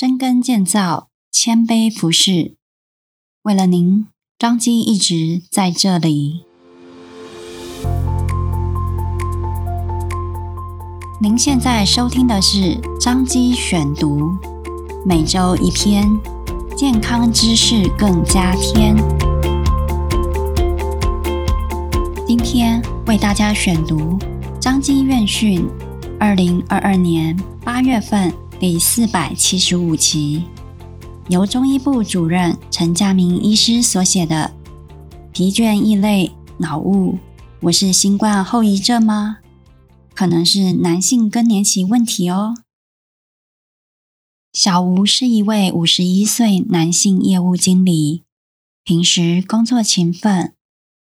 深耕建造，谦卑服侍。为了您，张基一直在这里。您现在收听的是张基选读，每周一篇健康知识，更加添。今天为大家选读张基院训二零二二年八月份第四百七十五集。由中医部主任陈家明医师所写的《疲倦、易累、脑雾，我是新冠后遗症吗？可能是男性更年期问题哦。》小吴是一位五十一岁男性业务经理，平时工作勤奋，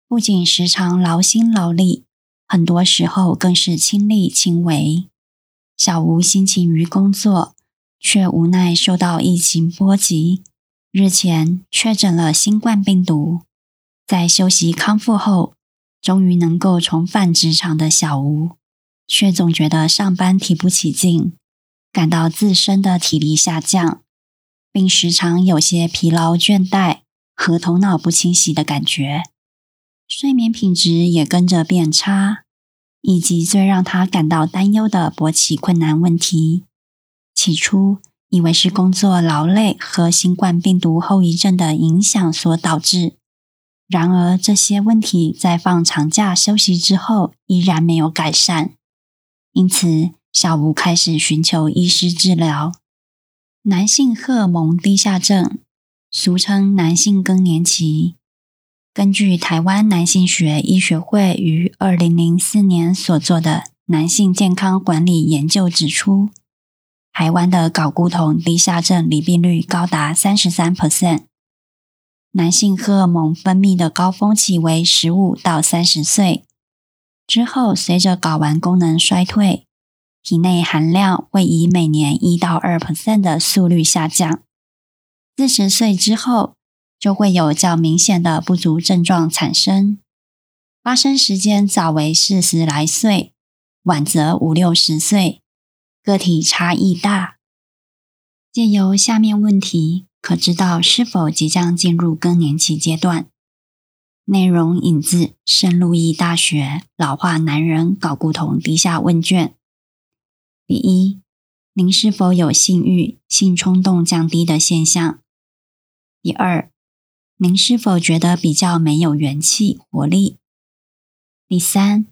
不仅时常劳心劳力，很多时候更是亲力亲为。小吴辛勤于工作。却无奈受到疫情波及，日前确诊了新冠病毒。在休息康复后，终于能够重返职场的小吴，却总觉得上班提不起劲，感到自身的体力下降，并时常有些疲劳倦怠和头脑不清晰的感觉，睡眠品质也跟着变差，以及最让他感到担忧的勃起困难问题。起初以为是工作劳累和新冠病毒后遗症的影响所导致，然而这些问题在放长假休息之后依然没有改善，因此小吴开始寻求医师治疗。男性荷尔蒙低下症，俗称男性更年期。根据台湾男性学医学会于二零零四年所做的男性健康管理研究指出。台湾的睾固酮低下症罹病率高达三十三 percent，男性荷尔蒙分泌的高峰期为十五到三十岁，之后随着睾丸功能衰退，体内含量会以每年一到二 percent 的速率下降，四十岁之后就会有较明显的不足症状产生，发生时间早为四十来岁，晚则五六十岁。个体差异大，借由下面问题，可知道是否即将进入更年期阶段。内容引自圣路易大学老化男人睾固酮低下问卷。第一，您是否有性欲、性冲动降低的现象？第二，您是否觉得比较没有元气、活力？第三，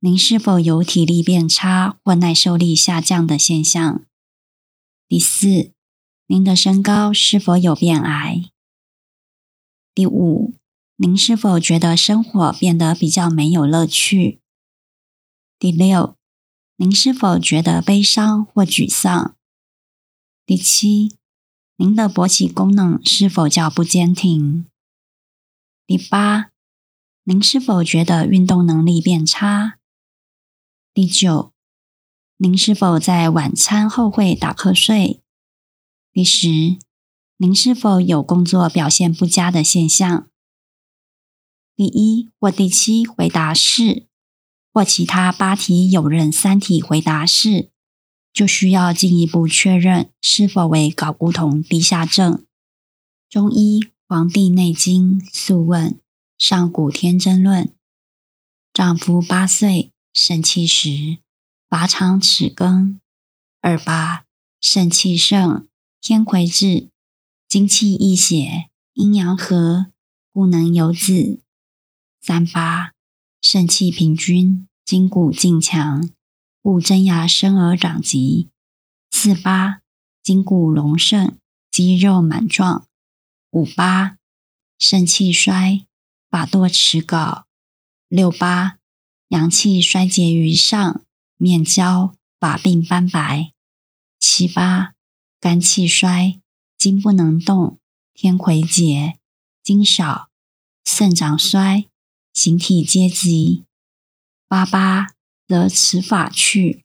您是否有体力变差或耐受力下降的现象？第四，您的身高是否有变矮？第五，您是否觉得生活变得比较没有乐趣？第六，您是否觉得悲伤或沮丧？第七，您的勃起功能是否较不坚挺？第八，您是否觉得运动能力变差？第九，您是否在晚餐后会打瞌睡？第十，您是否有工作表现不佳的现象？第一或第七回答是，或其他八题有任三题回答是，就需要进一步确认是否为睾固酮低下症。中医《黄帝内经·素问·上古天真论》：丈夫八岁。肾气实，乏长齿羹。二八，肾气盛，天癸至，精气溢血，阴阳和，故能有子。三八，肾气平均，筋骨劲强，故真牙生而长疾。四八，筋骨隆盛，肌肉满壮。五八，肾气衰，发堕齿槁。六八。阳气衰竭于上，面焦，发鬓斑白。七八，肝气衰，筋不能动，天癸竭，精少，肾长衰，形体皆疾。八八，则此法去。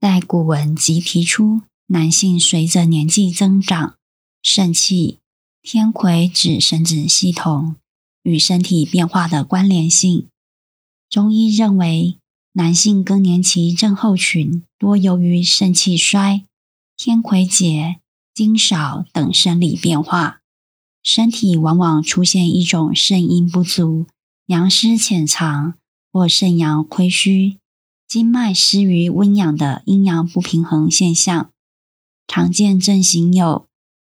在古文即提出，男性随着年纪增长，肾气、天癸指生殖系统与身体变化的关联性。中医认为，男性更年期症候群多由于肾气衰、天癸竭、精少等生理变化，身体往往出现一种肾阴不足、阳湿潜藏或肾阳亏虚、经脉失于温养的阴阳不平衡现象。常见症型有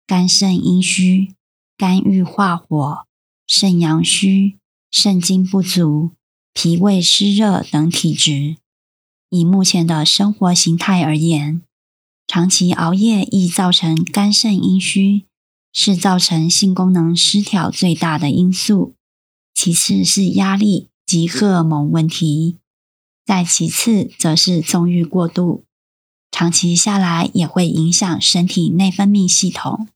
肝肾阴虚、肝郁化火、肾阳虚、肾精不足、脾胃湿热等体质。以目前的生活形态而言，长期熬夜易造成肝肾阴虚，是造成性功能失调最大的因素。其次是压力及荷尔蒙问题，再其次则是纵欲过度，长期下来也会影响身体内分泌系统。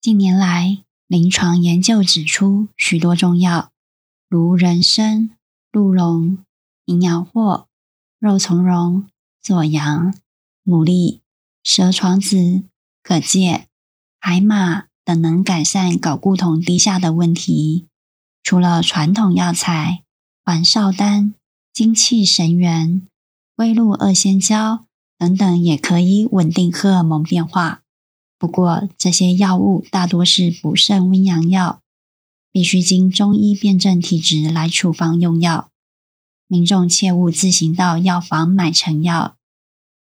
近年来，临床研究指出，许多中药，如人参、鹿茸、淫羊藿、肉苁蓉、左阳、牡蛎、蛇床子、蛤蚧、海马等，能改善睾固酮低下的问题。除了传统药材，还少丹、精气神元、龟鹿二仙胶等等，也可以稳定荷尔蒙变化。不过，这些药物大多是补肾温阳药，必须经中医辨证体质来处方用药。民众切勿自行到药房买成药。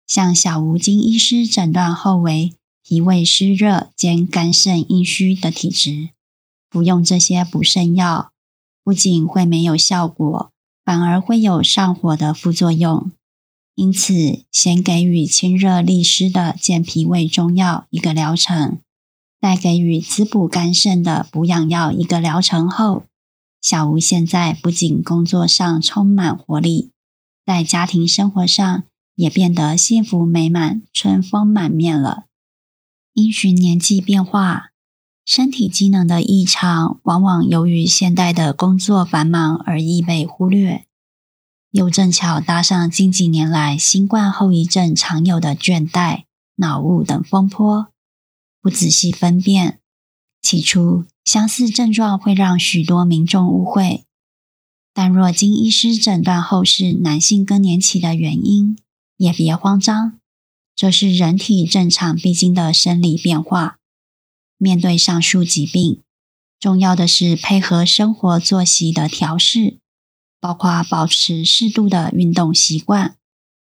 像小吴经医师诊断后为脾胃湿热兼肝肾阴虚的体质，服用这些补肾药，不仅会没有效果，反而会有上火的副作用。因此，先给予清热利湿的健脾胃中药一个疗程，再给予滋补肝肾的补养药一个疗程后，小吴现在不仅工作上充满活力，在家庭生活上也变得幸福美满、春风满面了。因循年纪变化，身体机能的异常，往往由于现代的工作繁忙而易被忽略。又正巧搭上近几年来新冠后遗症常有的倦怠、脑雾等风波，不仔细分辨，起初相似症状会让许多民众误会。但若经医师诊断后是男性更年期的原因，也别慌张，这是人体正常必经的生理变化。面对上述疾病，重要的是配合生活作息的调适。包括保持适度的运动习惯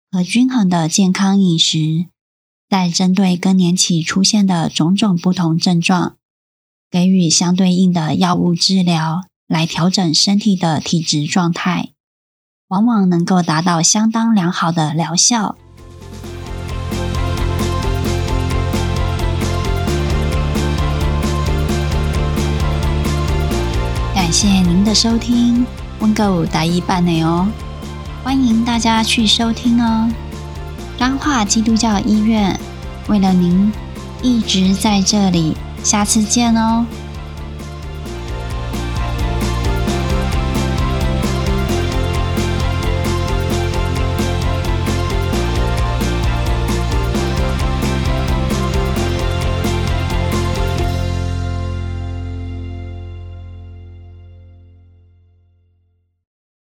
和均衡的健康饮食，再针对更年期出现的种种不同症状，给予相对应的药物治疗，来调整身体的体质状态，往往能够达到相当良好的疗效。感谢您的收听。温哥大一半内哦，欢迎大家去收听哦。彰化基督教医院为了您一直在这里，下次见哦。